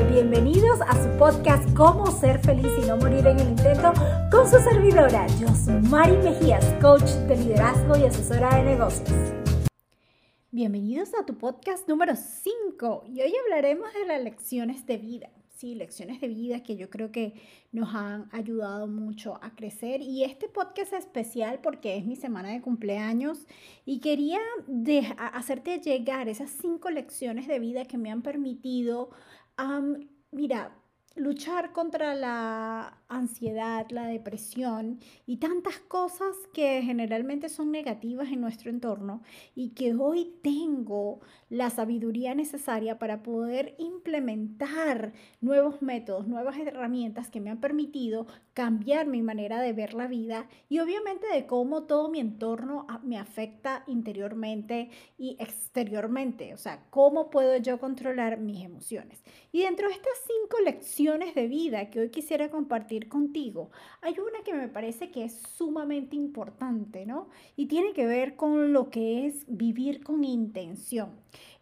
bienvenidos a su podcast Cómo ser feliz y no morir en el intento con su servidora, yo soy Mari Mejías, coach de liderazgo y asesora de negocios. Bienvenidos a tu podcast número 5 y hoy hablaremos de las lecciones de vida. Sí, lecciones de vida que yo creo que nos han ayudado mucho a crecer. Y este podcast es especial porque es mi semana de cumpleaños y quería hacerte llegar esas cinco lecciones de vida que me han permitido, mira, luchar contra la ansiedad, la depresión y tantas cosas que generalmente son negativas en nuestro entorno y que hoy tengo la sabiduría necesaria para poder implementar nuevos métodos, nuevas herramientas que me han permitido cambiar mi manera de ver la vida y obviamente de cómo todo mi entorno me afecta interiormente y exteriormente, o sea, cómo puedo yo controlar mis emociones. Y dentro de estas cinco lecciones de vida que hoy quisiera compartir contigo. Hay una que me parece que es sumamente importante, ¿no? Y tiene que ver con lo que es vivir con intención.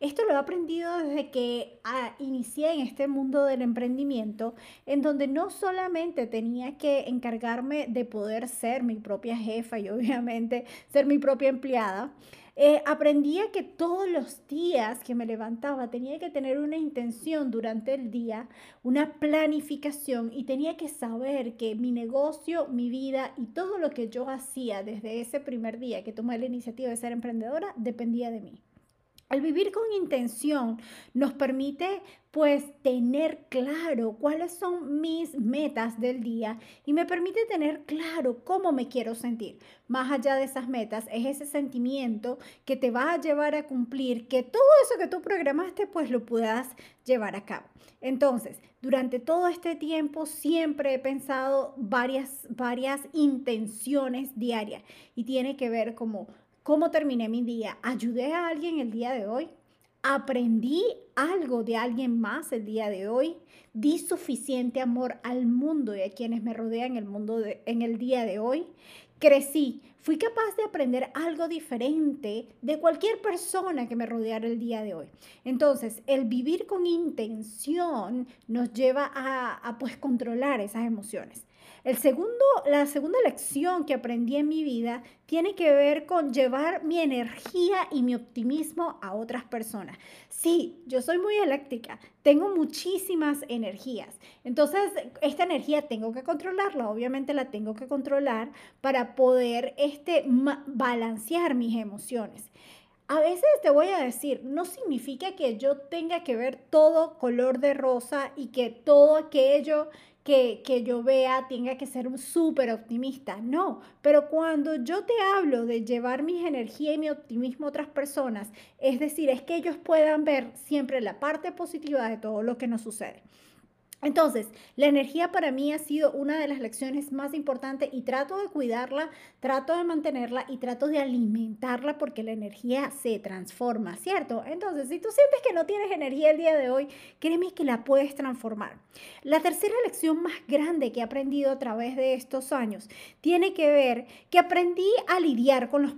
Esto lo he aprendido desde que ah, inicié en este mundo del emprendimiento, en donde no solamente tenía que encargarme de poder ser mi propia jefa y obviamente ser mi propia empleada, eh, aprendía que todos los días que me levantaba tenía que tener una intención durante el día, una planificación y tenía que saber que mi negocio, mi vida y todo lo que yo hacía desde ese primer día que tomé la iniciativa de ser emprendedora dependía de mí. El vivir con intención nos permite pues tener claro cuáles son mis metas del día y me permite tener claro cómo me quiero sentir. Más allá de esas metas es ese sentimiento que te va a llevar a cumplir que todo eso que tú programaste pues lo puedas llevar a cabo. Entonces, durante todo este tiempo siempre he pensado varias varias intenciones diarias y tiene que ver como ¿Cómo terminé mi día? ¿Ayudé a alguien el día de hoy? ¿Aprendí algo de alguien más el día de hoy? ¿Di suficiente amor al mundo y a quienes me rodean el mundo en el día de hoy? Crecí, fui capaz de aprender algo diferente de cualquier persona que me rodeara el día de hoy. Entonces, el vivir con intención nos lleva a, a pues controlar esas emociones. El segundo, la segunda lección que aprendí en mi vida tiene que ver con llevar mi energía y mi optimismo a otras personas. Sí, yo soy muy eléctrica, tengo muchísimas energías. Entonces, esta energía tengo que controlarla, obviamente la tengo que controlar para poder este, balancear mis emociones. A veces te voy a decir, no significa que yo tenga que ver todo color de rosa y que todo aquello que, yo vea tenga que ser un súper optimista. No, pero cuando yo te hablo de llevar mi energía y mi optimismo a otras personas, es decir, es que ellos puedan ver siempre la parte positiva de todo lo que nos sucede. Entonces, la energía para mí ha sido una de las lecciones más importantes y trato de cuidarla, trato de mantenerla y trato de alimentarla porque la energía se transforma, ¿cierto? Entonces, si tú sientes que no tienes energía el día de hoy, créeme que la puedes transformar. La tercera lección más grande que he aprendido a través de estos años tiene que ver que aprendí a lidiar con los,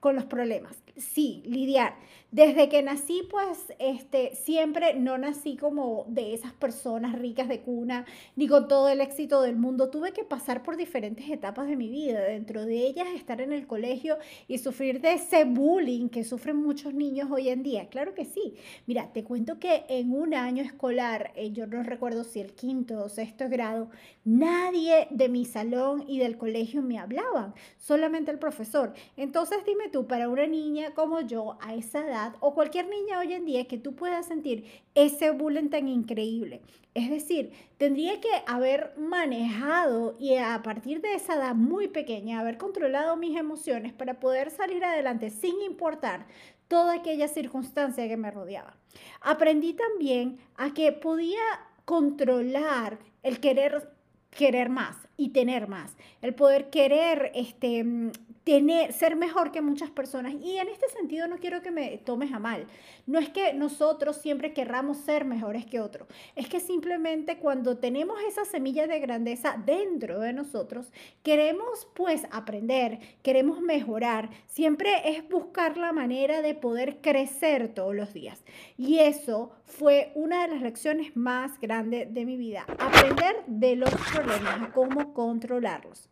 con los problemas. Sí, lidiar. Desde que nací, pues, este, siempre no nací como de esas personas ricas de cuna, ni con todo el éxito del mundo. Tuve que pasar por diferentes etapas de mi vida. Dentro de ellas, estar en el colegio y sufrir de ese bullying que sufren muchos niños hoy en día. Claro que sí. Mira, te cuento que en un año escolar, eh, yo no recuerdo si el quinto o sexto grado, nadie de mi salón y del colegio me hablaban, solamente el profesor. Entonces, dime tú, para una niña como yo, a esa edad, o cualquier niña hoy en día que tú puedas sentir ese bullying tan increíble. Es decir, tendría que haber manejado y a partir de esa edad muy pequeña, haber controlado mis emociones para poder salir adelante sin importar toda aquella circunstancia que me rodeaba. Aprendí también a que podía controlar el querer querer más y tener más, el poder querer este tener, ser mejor que muchas personas. Y en este sentido no quiero que me tomes a mal. No es que nosotros siempre querramos ser mejores que otros. Es que simplemente cuando tenemos esa semilla de grandeza dentro de nosotros, queremos pues aprender, queremos mejorar. Siempre es buscar la manera de poder crecer todos los días. Y eso fue una de las lecciones más grandes de mi vida. Aprender de los problemas, cómo controlarlos.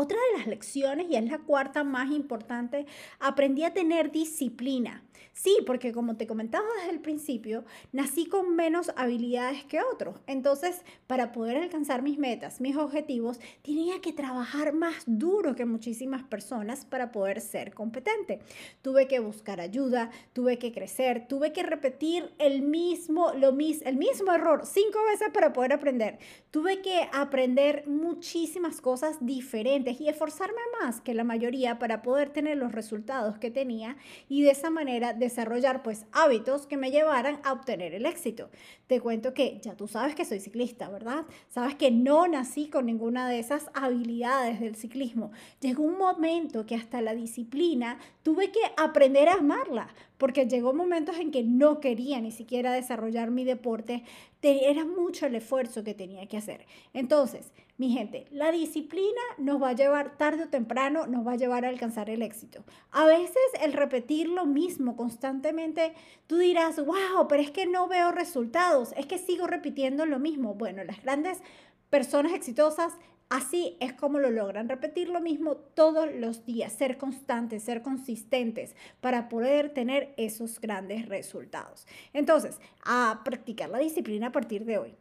Otra de las lecciones, y es la cuarta más importante, aprendí a tener disciplina. Sí, porque como te comentaba desde el principio, nací con menos habilidades que otros. Entonces, para poder alcanzar mis metas, mis objetivos, tenía que trabajar más duro que muchísimas personas para poder ser competente. Tuve que buscar ayuda, tuve que crecer, tuve que repetir el mismo, lo mis, el mismo error cinco veces para poder aprender. Tuve que aprender muchísimas cosas diferentes y esforzarme más que la mayoría para poder tener los resultados que tenía y de esa manera desarrollar pues hábitos que me llevaran a obtener el éxito. Te cuento que ya tú sabes que soy ciclista, ¿verdad? Sabes que no nací con ninguna de esas habilidades del ciclismo. Llegó un momento que hasta la disciplina tuve que aprender a amarla, porque llegó momentos en que no quería ni siquiera desarrollar mi deporte, era mucho el esfuerzo que tenía que hacer. Entonces, mi gente, la disciplina nos va a llevar tarde o temprano, nos va a llevar a alcanzar el éxito. A veces el repetir lo mismo constantemente, tú dirás, wow, pero es que no veo resultados, es que sigo repitiendo lo mismo. Bueno, las grandes personas exitosas Así es como lo logran, repetir lo mismo todos los días, ser constantes, ser consistentes para poder tener esos grandes resultados. Entonces, a practicar la disciplina a partir de hoy.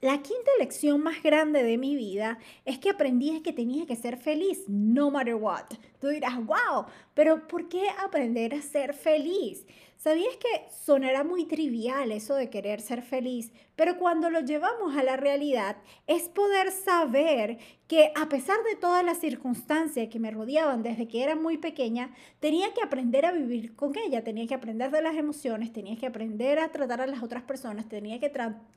La quinta lección más grande de mi vida es que aprendí que tenía que ser feliz, no matter what. Tú dirás, wow, pero ¿por qué aprender a ser feliz? ¿Sabías que sonará muy trivial eso de querer ser feliz? Pero cuando lo llevamos a la realidad es poder saber que a pesar de todas las circunstancias que me rodeaban desde que era muy pequeña, tenía que aprender a vivir con ella, tenía que aprender de las emociones, tenía que aprender a tratar a las otras personas, tenía que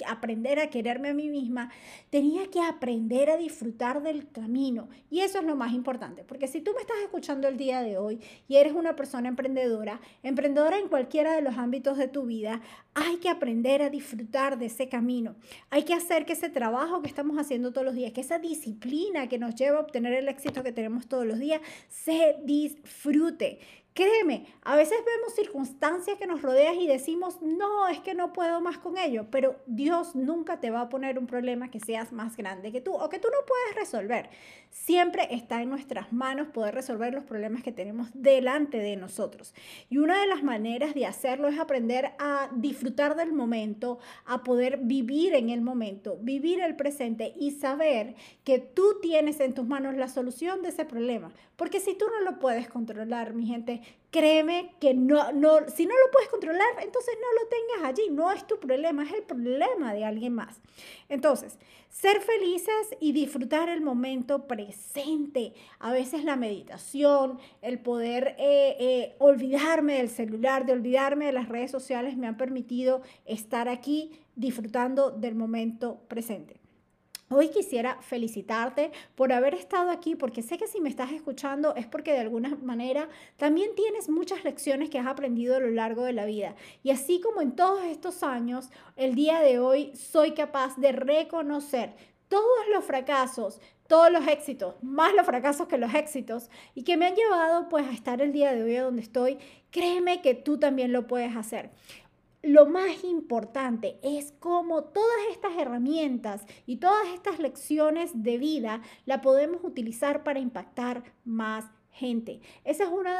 aprender a quererme a mí misma, tenía que aprender a disfrutar del camino. Y eso es lo más importante, porque si tú me estás escuchando el día de hoy y eres una persona emprendedora, emprendedora en cualquiera de los ámbitos de tu vida, hay que aprender a disfrutar de ese camino. Hay que hacer que ese trabajo que estamos haciendo todos los días, que esa disciplina que nos lleva a obtener el éxito que tenemos todos los días, se disfrute. Créeme, a veces vemos circunstancias que nos rodean y decimos, no, es que no puedo más con ello, pero Dios nunca te va a poner un problema que seas más grande que tú o que tú no puedes resolver. Siempre está en nuestras manos poder resolver los problemas que tenemos delante de nosotros. Y una de las maneras de hacerlo es aprender a disfrutar del momento, a poder vivir en el momento, vivir el presente y saber que tú tienes en tus manos la solución de ese problema. Porque si tú no lo puedes controlar, mi gente, créeme que no, no, si no lo puedes controlar, entonces no lo tengas allí. No es tu problema, es el problema de alguien más. Entonces, ser felices y disfrutar el momento presente. A veces la meditación, el poder eh, eh, olvidarme del celular, de olvidarme de las redes sociales, me han permitido estar aquí disfrutando del momento presente. Hoy quisiera felicitarte por haber estado aquí, porque sé que si me estás escuchando es porque de alguna manera también tienes muchas lecciones que has aprendido a lo largo de la vida. Y así como en todos estos años, el día de hoy soy capaz de reconocer todos los fracasos, todos los éxitos, más los fracasos que los éxitos, y que me han llevado pues a estar el día de hoy donde estoy, créeme que tú también lo puedes hacer lo más importante es cómo todas estas herramientas y todas estas lecciones de vida la podemos utilizar para impactar más gente. Ese es uno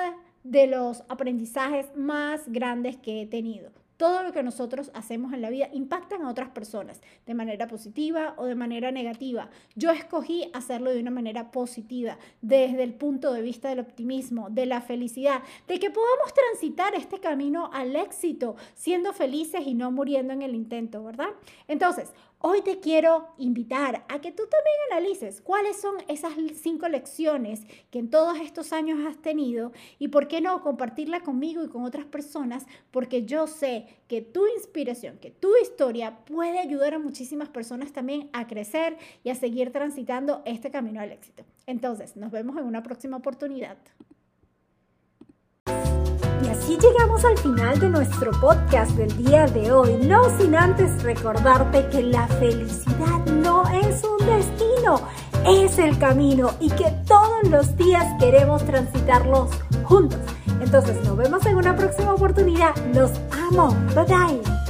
de los aprendizajes más grandes que he tenido todo lo que nosotros hacemos en la vida impactan a otras personas de manera positiva o de manera negativa. Yo escogí hacerlo de una manera positiva, desde el punto de vista del optimismo, de la felicidad, de que podamos transitar este camino al éxito, siendo felices y no muriendo en el intento, ¿verdad? Entonces, Hoy te quiero invitar a que tú también analices cuáles son esas cinco lecciones que en todos estos años has tenido y por qué no compartirla conmigo y con otras personas, porque yo sé que tu inspiración, que tu historia puede ayudar a muchísimas personas también a crecer y a seguir transitando este camino al éxito. Entonces, nos vemos en una próxima oportunidad. Y así llegamos al final de nuestro podcast del día de hoy, no sin antes recordarte que la felicidad no es un destino, es el camino y que todos los días queremos transitarlos juntos. Entonces nos vemos en una próxima oportunidad. Los amo. Bye bye.